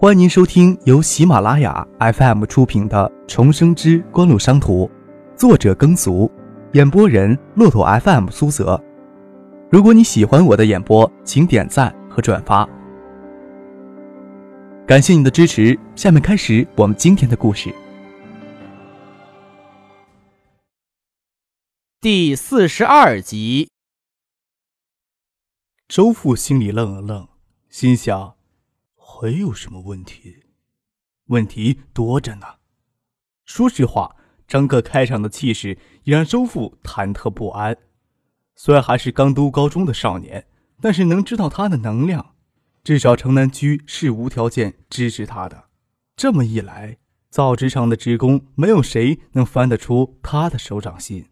欢迎您收听由喜马拉雅 FM 出品的《重生之官路商途》，作者耕俗，演播人骆驼 FM 苏泽。如果你喜欢我的演播，请点赞和转发，感谢你的支持。下面开始我们今天的故事。第四十二集，周父心里愣了愣，心想。还有什么问题？问题多着呢。说实话，张克开场的气势也让周父忐忑不安。虽然还是刚读高中的少年，但是能知道他的能量，至少城南区是无条件支持他的。这么一来，造纸厂的职工没有谁能翻得出他的手掌心。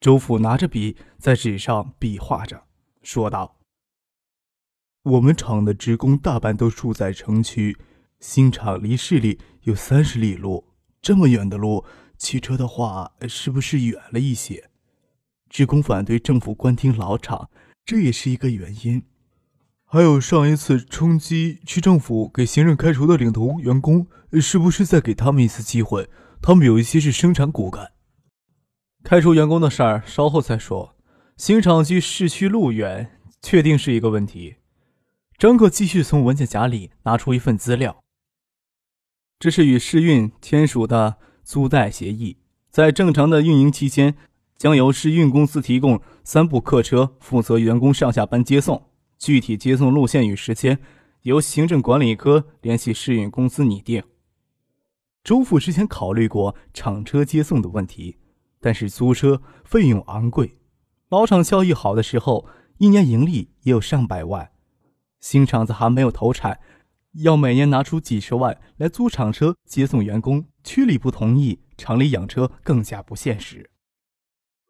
周父拿着笔在纸上比划着，说道。我们厂的职工大半都住在城区，新厂离市里有三十里路。这么远的路，骑车的话是不是远了一些？职工反对政府关停老厂，这也是一个原因。还有上一次冲击区政府给新任开除的领头员工，是不是再给他们一次机会？他们有一些是生产骨干。开除员工的事儿稍后再说。新厂距市区路远，确定是一个问题。张克继续从文件夹里拿出一份资料，这是与市运签署的租贷协议，在正常的运营期间，将由市运公司提供三部客车，负责员工上下班接送。具体接送路线与时间，由行政管理科联系市运公司拟定。周父之前考虑过厂车接送的问题，但是租车费用昂贵，老厂效益好的时候，一年盈利也有上百万。新厂子还没有投产，要每年拿出几十万来租厂车接送员工，区里不同意，厂里养车更加不现实。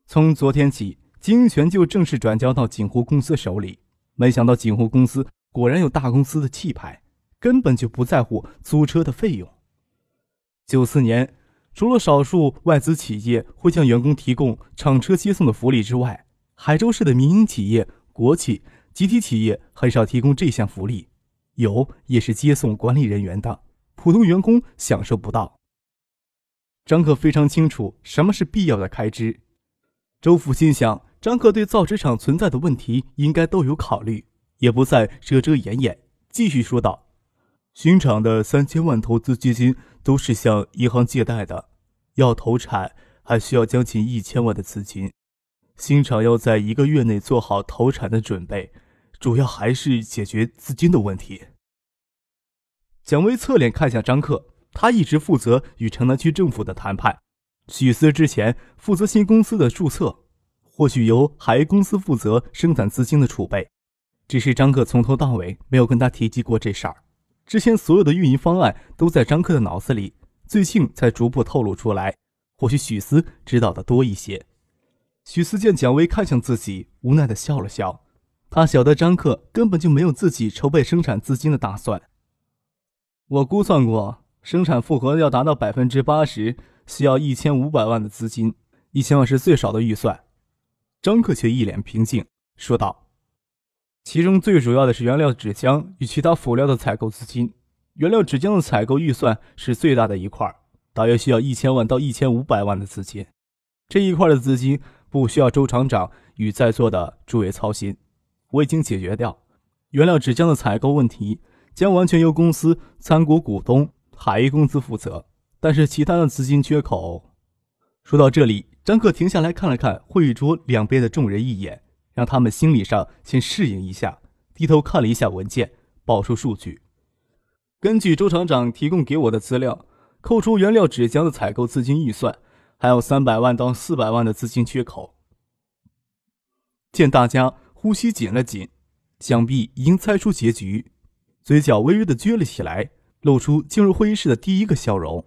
从昨天起，经营权就正式转交到锦湖公司手里。没想到锦湖公司果然有大公司的气派，根本就不在乎租车的费用。九四年，除了少数外资企业会向员工提供厂车接送的福利之外，海州市的民营企业、国企。集体企业很少提供这项福利，有也是接送管理人员的，普通员工享受不到。张克非常清楚什么是必要的开支。周父心想，张克对造纸厂存在的问题应该都有考虑，也不再遮遮掩掩，继续说道：“新厂的三千万投资基金都是向银行借贷的，要投产还需要将近一千万的资金，新厂要在一个月内做好投产的准备。”主要还是解决资金的问题。蒋薇侧脸看向张克，他一直负责与城南区政府的谈判。许思之前负责新公司的注册，或许由海公司负责生产资金的储备。只是张克从头到尾没有跟他提及过这事儿。之前所有的运营方案都在张克的脑子里，最近才逐步透露出来。或许许思知道的多一些。许思见蒋薇看向自己，无奈的笑了笑。他晓得张克根本就没有自己筹备生产资金的打算。我估算过，生产负荷要达到百分之八十，需要一千五百万的资金，一千万是最少的预算。张克却一脸平静说道：“其中最主要的是原料纸浆与其他辅料的采购资金。原料纸浆的采购预算是最大的一块，大约需要一千万到一千五百万的资金。这一块的资金不需要周厂长与在座的诸位操心。”我已经解决掉原料纸浆的采购问题，将完全由公司参股股东海一公司负责。但是其他的资金缺口，说到这里，张克停下来看了看会议桌两边的众人一眼，让他们心理上先适应一下，低头看了一下文件，报出数据。根据周厂长提供给我的资料，扣除原料纸浆的采购资金预算，还有三百万到四百万的资金缺口。见大家。呼吸紧了紧，想必已经猜出结局，嘴角微微的撅了起来，露出进入会议室的第一个笑容。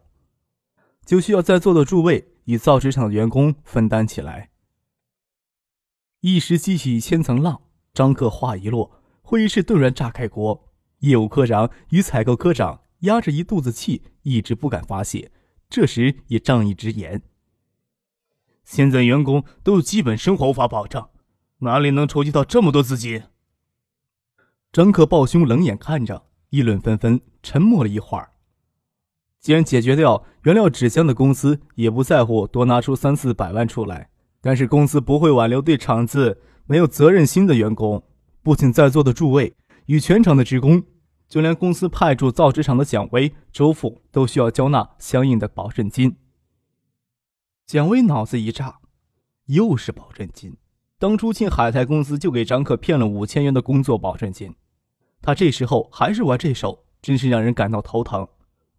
就需要在座的诸位以造纸厂的员工分担起来。一时激起千层浪，张克话一落，会议室顿然炸开锅。业务科长与采购科长压着一肚子气，一直不敢发泄，这时也仗义直言：“现在员工都有基本生活无法保障。”哪里能筹集到这么多资金？张克抱胸冷眼看着，议论纷纷，沉默了一会儿。既然解决掉原料纸箱的公司也不在乎多拿出三四百万出来，但是公司不会挽留对厂子没有责任心的员工。不仅在座的诸位与全场的职工，就连公司派驻造纸厂的蒋威、周富都需要交纳相应的保证金。蒋威脑子一炸，又是保证金。当初进海泰公司就给张克骗了五千元的工作保证金，他这时候还是玩这手，真是让人感到头疼。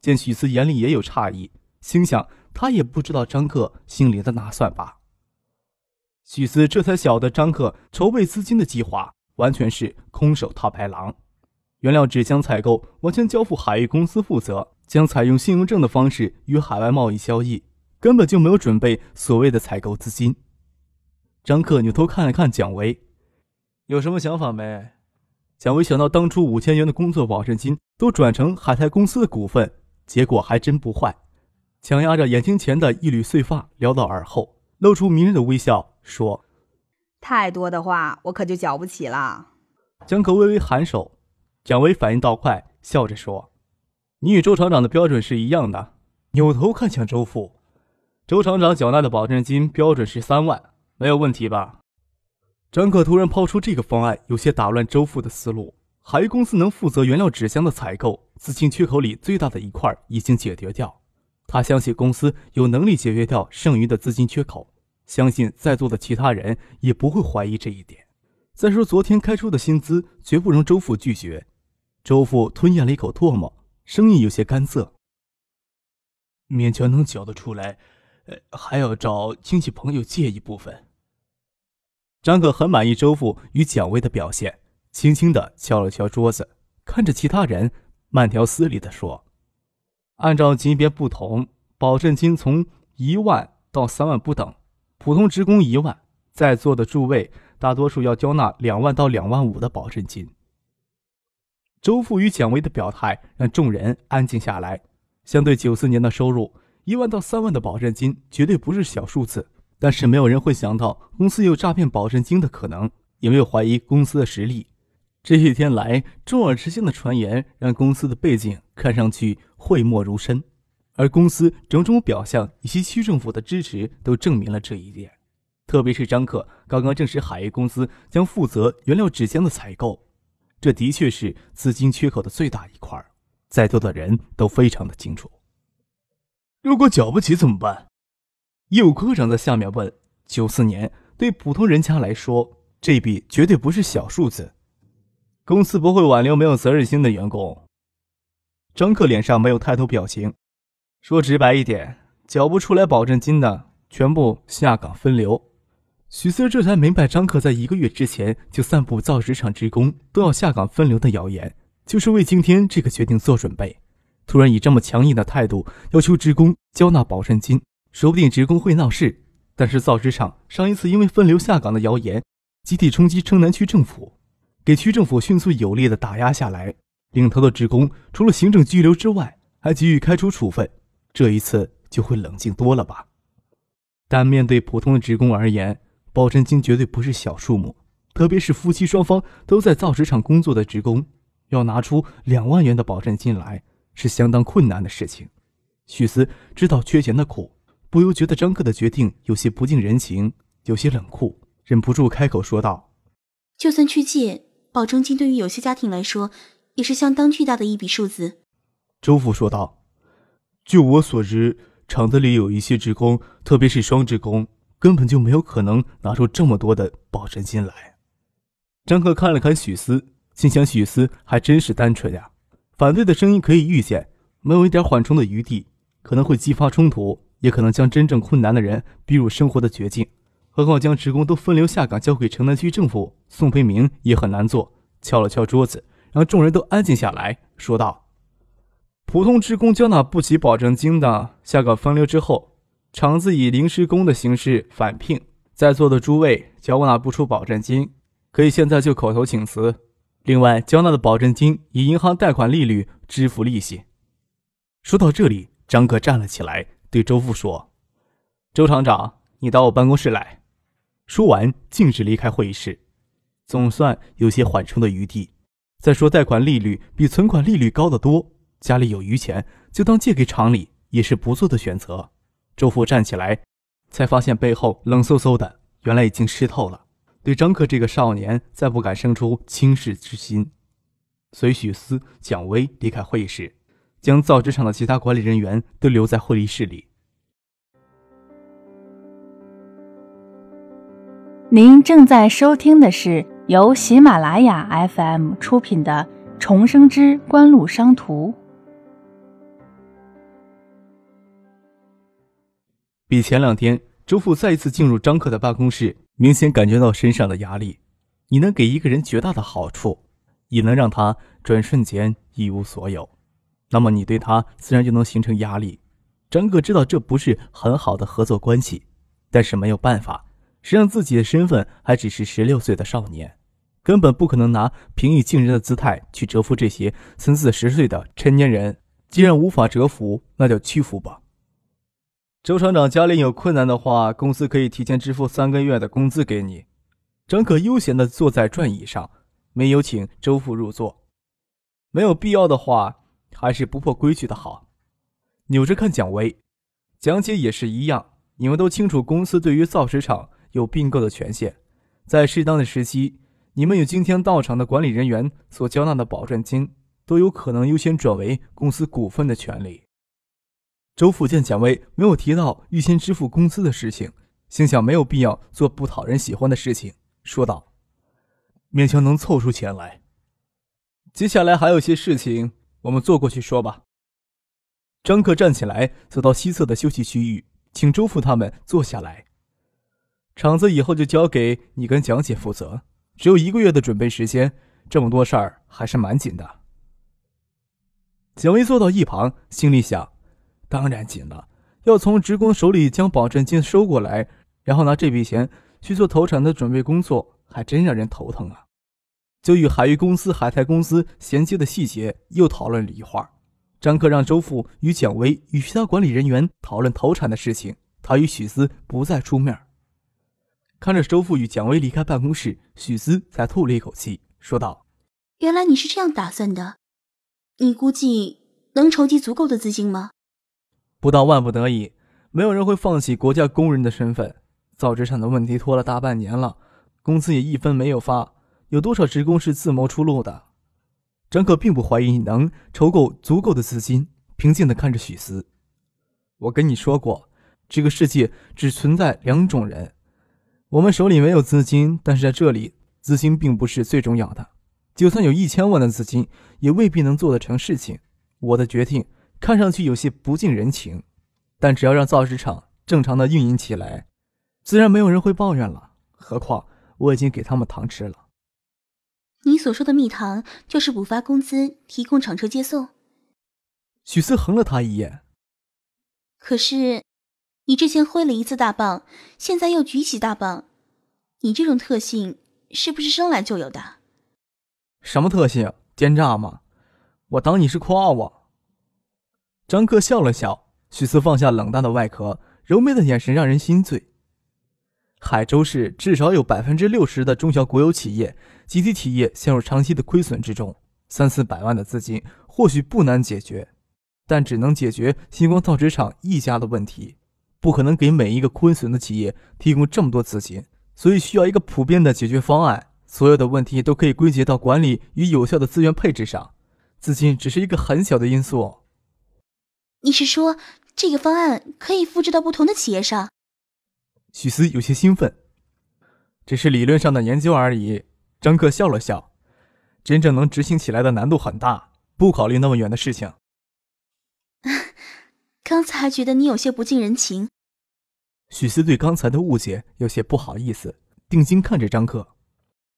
见许思眼里也有诧异，心想他也不知道张克心里的打算吧。许思这才晓得张克筹备资金的计划完全是空手套白狼，原料纸浆采购完全交付海域公司负责，将采用信用证的方式与海外贸易交易，根本就没有准备所谓的采购资金。张克扭头看了看蒋维，有什么想法没？蒋维想到当初五千元的工作保证金都转成海泰公司的股份。结果还真不坏，强压着眼睛前的一缕碎发，撩到耳后，露出迷人的微笑，说：“太多的话，我可就缴不起了。”江克微微颔首，蒋维反应倒快，笑着说：“你与周厂长的标准是一样的。”扭头看向周父，周厂长缴纳的保证金标准是三万，没有问题吧？张可突然抛出这个方案，有些打乱周父的思路。海公司能负责原料纸箱的采购，资金缺口里最大的一块已经解决掉。他相信公司有能力解决掉剩余的资金缺口，相信在座的其他人也不会怀疑这一点。再说昨天开出的薪资，绝不容周父拒绝。周父吞咽了一口唾沫，声音有些干涩：“勉强能缴得出来，呃，还要找亲戚朋友借一部分。”张可很满意周父与蒋薇的表现。轻轻地敲了敲桌子，看着其他人，慢条斯理地说：“按照级别不同，保证金从一万到三万不等。普通职工一万，在座的诸位大多数要交纳两万到两万五的保证金。”周父与蒋薇的表态让众人安静下来。相对九四年的收入，一万到三万的保证金绝对不是小数字。但是没有人会想到公司有诈骗保证金的可能，也没有怀疑公司的实力。这些天来，众耳之间的传言让公司的背景看上去讳莫如深，而公司种种表象以及区政府的支持都证明了这一点。特别是张克刚刚证实海业公司将负责原料纸浆的采购，这的确是资金缺口的最大一块，在座的人都非常的清楚。如果缴不起怎么办？业务科长在下面问。九四年对普通人家来说，这笔绝对不是小数字。公司不会挽留没有责任心的员工。张克脸上没有太多表情，说直白一点，缴不出来保证金的，全部下岗分流。许思这才明白，张克在一个月之前就散布造纸厂职工都要下岗分流的谣言，就是为今天这个决定做准备。突然以这么强硬的态度要求职工交纳保证金，说不定职工会闹事。但是造纸厂上一次因为分流下岗的谣言，集体冲击城南区政府。给区政府迅速有力的打压下来，领头的职工除了行政拘留之外，还给予开除处分。这一次就会冷静多了吧？但面对普通的职工而言，保证金绝对不是小数目，特别是夫妻双方都在造纸厂工作的职工，要拿出两万元的保证金来是相当困难的事情。许思知道缺钱的苦，不由觉得张克的决定有些不近人情，有些冷酷，忍不住开口说道：“就算去借。”保证金对于有些家庭来说，也是相当巨大的一笔数字。周父说道：“据我所知，厂子里有一些职工，特别是双职工，根本就没有可能拿出这么多的保证金来。”张克看了看许思，心想：许思还真是单纯呀。反对的声音可以预见，没有一点缓冲的余地，可能会激发冲突，也可能将真正困难的人逼入生活的绝境。何况将职工都分流下岗交给城南区政府，宋培明也很难做。敲了敲桌子，让众人都安静下来，说道：“普通职工交纳不起保证金的，下岗分流之后，厂子以临时工的形式返聘。在座的诸位交纳不出保证金，可以现在就口头请辞。另外，交纳的保证金以银行贷款利率支付利息。”说到这里，张哥站了起来，对周副说：“周厂长，你到我办公室来。”说完，径直离开会议室，总算有些缓冲的余地。再说贷款利率比存款利率高得多，家里有余钱就当借给厂里也是不错的选择。周父站起来，才发现背后冷飕飕的，原来已经湿透了。对张克这个少年，再不敢生出轻视之心。随许思、蒋薇离开会议室，将造纸厂的其他管理人员都留在会议室里。您正在收听的是由喜马拉雅 FM 出品的《重生之官路商途》。比前两天，周父再一次进入张克的办公室，明显感觉到身上的压力。你能给一个人绝大的好处。也能让他转瞬间一无所有，那么你对他自然就能形成压力。张可知道这不是很好的合作关系，但是没有办法，谁让自己的身份还只是十六岁的少年，根本不可能拿平易近人的姿态去折服这些三四十岁的成年人。既然无法折服，那就屈服吧。周厂长家里有困难的话，公司可以提前支付三个月的工资给你。张可悠闲地坐在转椅上。没有请周父入座，没有必要的话，还是不破规矩的好。扭着看蒋薇，蒋姐也是一样。你们都清楚，公司对于造纸厂有并购的权限，在适当的时期，你们有今天到场的管理人员所交纳的保证金，都有可能优先转为公司股份的权利。周父见蒋薇没有提到预先支付工资的事情，心想没有必要做不讨人喜欢的事情，说道。勉强能凑出钱来。接下来还有些事情，我们坐过去说吧。张克站起来，走到西侧的休息区域，请周父他们坐下来。厂子以后就交给你跟蒋姐负责，只有一个月的准备时间，这么多事儿还是蛮紧的。蒋薇坐到一旁，心里想：当然紧了，要从职工手里将保证金收过来，然后拿这笔钱去做投产的准备工作。还真让人头疼啊！就与海域公司、海泰公司衔接的细节又讨论了一会儿。张克让周父与蒋薇与其他管理人员讨论投产的事情，他与许思不再出面。看着周父与蒋薇离开办公室，许思才吐了一口气，说道：“原来你是这样打算的，你估计能筹集足够的资金吗？”不到万不得已，没有人会放弃国家工人的身份。造纸厂的问题拖了大半年了。工资也一分没有发，有多少职工是自谋出路的？张可并不怀疑能筹够足够的资金，平静地看着许思。我跟你说过，这个世界只存在两种人。我们手里没有资金，但是在这里，资金并不是最重要的。就算有一千万的资金，也未必能做得成事情。我的决定看上去有些不近人情，但只要让造纸厂正常的运营起来，自然没有人会抱怨了。何况……我已经给他们糖吃了。你所说的蜜糖，就是补发工资、提供厂车接送。许思横了他一眼。可是，你之前挥了一次大棒，现在又举起大棒，你这种特性是不是生来就有的？什么特性？奸诈吗？我当你是夸我？张克笑了笑。许思放下冷淡的外壳，柔媚的眼神让人心醉。海州市至少有百分之六十的中小国有企业、集体企业陷入长期的亏损之中，三四百万的资金或许不难解决，但只能解决星光造纸厂一家的问题，不可能给每一个亏损的企业提供这么多资金，所以需要一个普遍的解决方案。所有的问题都可以归结到管理与有效的资源配置上，资金只是一个很小的因素。你是说这个方案可以复制到不同的企业上？许思有些兴奋，只是理论上的研究而已。张克笑了笑，真正能执行起来的难度很大，不考虑那么远的事情。刚才还觉得你有些不近人情。许思对刚才的误解有些不好意思，定睛看着张克。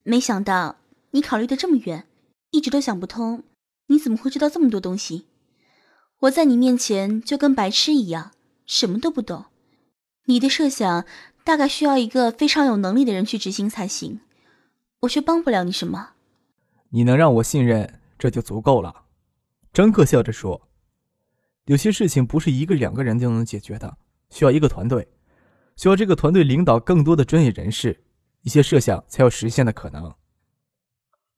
没想到你考虑的这么远，一直都想不通，你怎么会知道这么多东西？我在你面前就跟白痴一样，什么都不懂。你的设想大概需要一个非常有能力的人去执行才行，我却帮不了你什么。你能让我信任，这就足够了。”张克笑着说，“有些事情不是一个两个人就能解决的，需要一个团队，需要这个团队领导更多的专业人士，一些设想才有实现的可能。”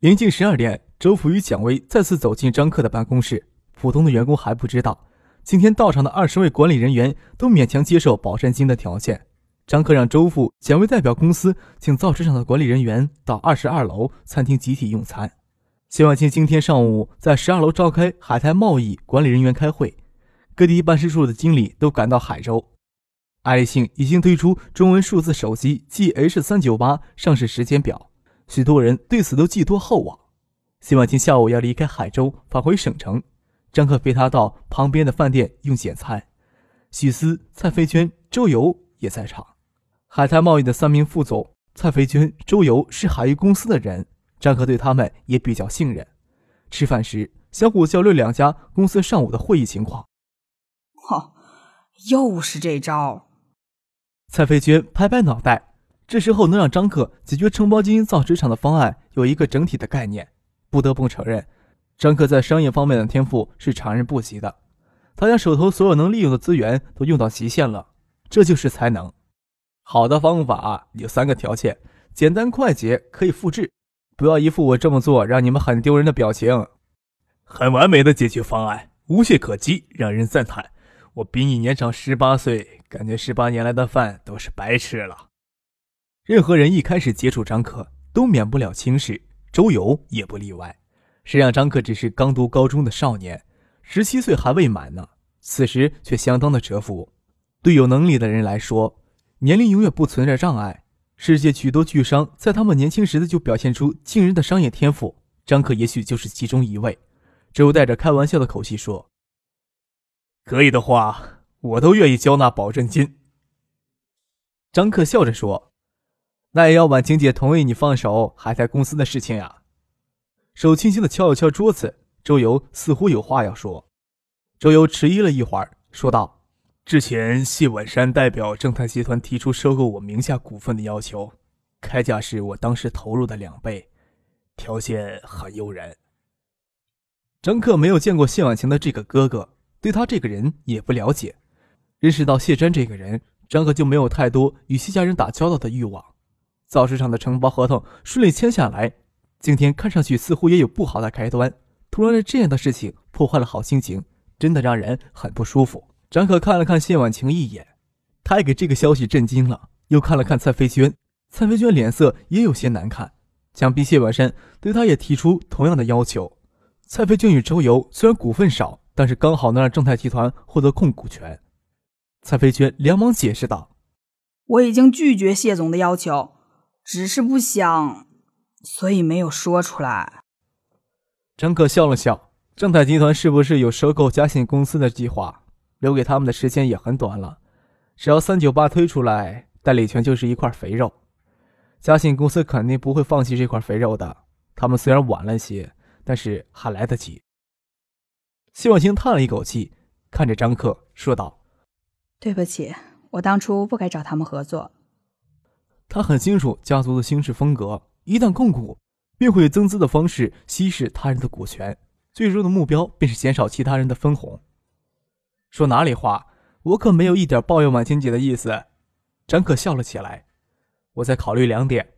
临近十二点，周福与蒋薇再次走进张克的办公室。普通的员工还不知道，今天到场的二十位管理人员都勉强接受保证金的条件。张克让周富、蒋薇代表公司，请造纸厂的管理人员到二十二楼餐厅集体用餐。谢万清今天上午在十二楼召开海泰贸易管理人员开会，各地办事处的经理都赶到海州。爱立信已经推出中文数字手机 GH 三九八上市时间表，许多人对此都寄托厚望。谢万清下午要离开海州返回省城。张克陪他到旁边的饭店用简餐，许思、蔡飞娟、周游也在场。海泰贸易的三名副总蔡飞娟、周游是海域公司的人，张克对他们也比较信任。吃饭时，相互交流两家公司上午的会议情况。嚯，又是这招！蔡飞娟拍拍脑袋，这时候能让张克解决承包金造纸厂的方案有一个整体的概念，不得不承认。张克在商业方面的天赋是常人不及的，他将手头所有能利用的资源都用到极限了，这就是才能。好的方法有三个条件：简单快捷，可以复制。不要一副我这么做让你们很丢人的表情。很完美的解决方案，无懈可击，让人赞叹。我比你年长十八岁，感觉十八年来的饭都是白吃了。任何人一开始接触张克，都免不了轻视，周游也不例外。谁让张克只是刚读高中的少年，十七岁还未满呢？此时却相当的折服。对有能力的人来说，年龄永远不存在障碍。世界许多巨商在他们年轻时的就表现出惊人的商业天赋，张克也许就是其中一位。周带着开玩笑的口气说：“可以的话，我都愿意交纳保证金。”张克笑着说：“那也要婉晴姐同意你放手海泰公司的事情呀。”手轻轻的敲了敲桌子，周游似乎有话要说。周游迟疑了一会儿，说道：“之前谢婉山代表正泰集团提出收购我名下股份的要求，开价是我当时投入的两倍，条件很诱人。”张克没有见过谢婉晴的这个哥哥，对他这个人也不了解。认识到谢真这个人，张克就没有太多与谢家人打交道的欲望。造纸厂的承包合同顺利签下来。今天看上去似乎也有不好的开端，突然这样的事情破坏了好心情，真的让人很不舒服。张可看了看谢婉晴一眼，他也给这个消息震惊了，又看了看蔡飞娟，蔡飞娟脸色也有些难看。想必谢婉山对他也提出同样的要求。蔡飞娟与周游虽然股份少，但是刚好能让正泰集团获得控股权。蔡飞娟连忙解释道：“我已经拒绝谢总的要求，只是不想。”所以没有说出来。张可笑了笑，正泰集团是不是有收购嘉信公司的计划？留给他们的时间也很短了，只要三九八推出来，代理权就是一块肥肉。嘉信公司肯定不会放弃这块肥肉的。他们虽然晚了些，但是还来得及。谢婉清叹了一口气，看着张克说道：“对不起，我当初不该找他们合作。”他很清楚家族的行事风格。一旦控股，便会增资的方式稀释他人的股权，最终的目标便是减少其他人的分红。说哪里话，我可没有一点抱怨婉清姐的意思。张可笑了起来。我在考虑两点：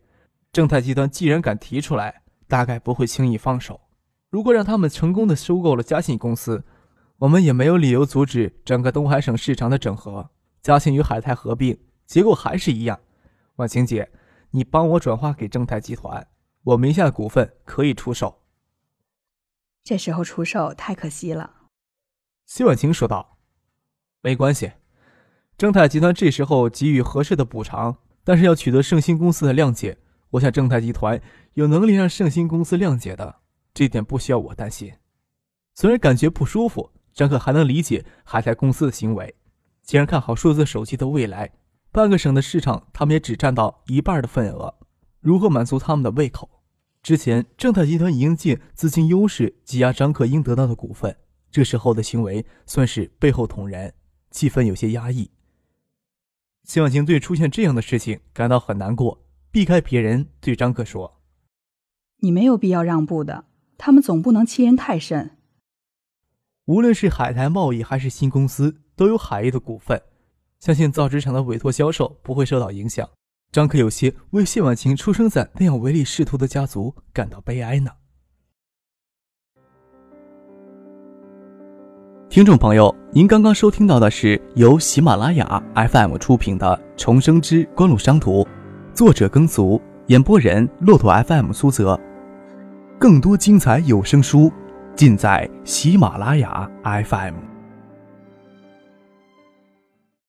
正泰集团既然敢提出来，大概不会轻易放手。如果让他们成功的收购了嘉信公司，我们也没有理由阻止整个东海省市场的整合。嘉信与海泰合并，结果还是一样。婉清姐。你帮我转化给正泰集团，我名下的股份可以出售。这时候出售太可惜了，谢婉晴说道。没关系，正泰集团这时候给予合适的补偿，但是要取得盛兴公司的谅解。我想正泰集团有能力让盛兴公司谅解的，这点不需要我担心。虽然感觉不舒服，张可还能理解海泰公司的行为。既然看好数字手机的未来。半个省的市场，他们也只占到一半的份额，如何满足他们的胃口？之前正泰集团已经借资金优势挤压张克英得到的股份，这时候的行为算是背后捅人，气氛有些压抑。谢婉晴对出现这样的事情感到很难过，避开别人对张克说：“你没有必要让步的，他们总不能欺人太甚。无论是海泰贸易还是新公司，都有海业的股份。”相信造纸厂的委托销售不会受到影响，张可有些为谢婉晴出生在那样唯利是图的家族感到悲哀呢。听众朋友，您刚刚收听到的是由喜马拉雅 FM 出品的《重生之官路商途》，作者耕俗，演播人骆驼 FM 苏泽。更多精彩有声书，尽在喜马拉雅 FM。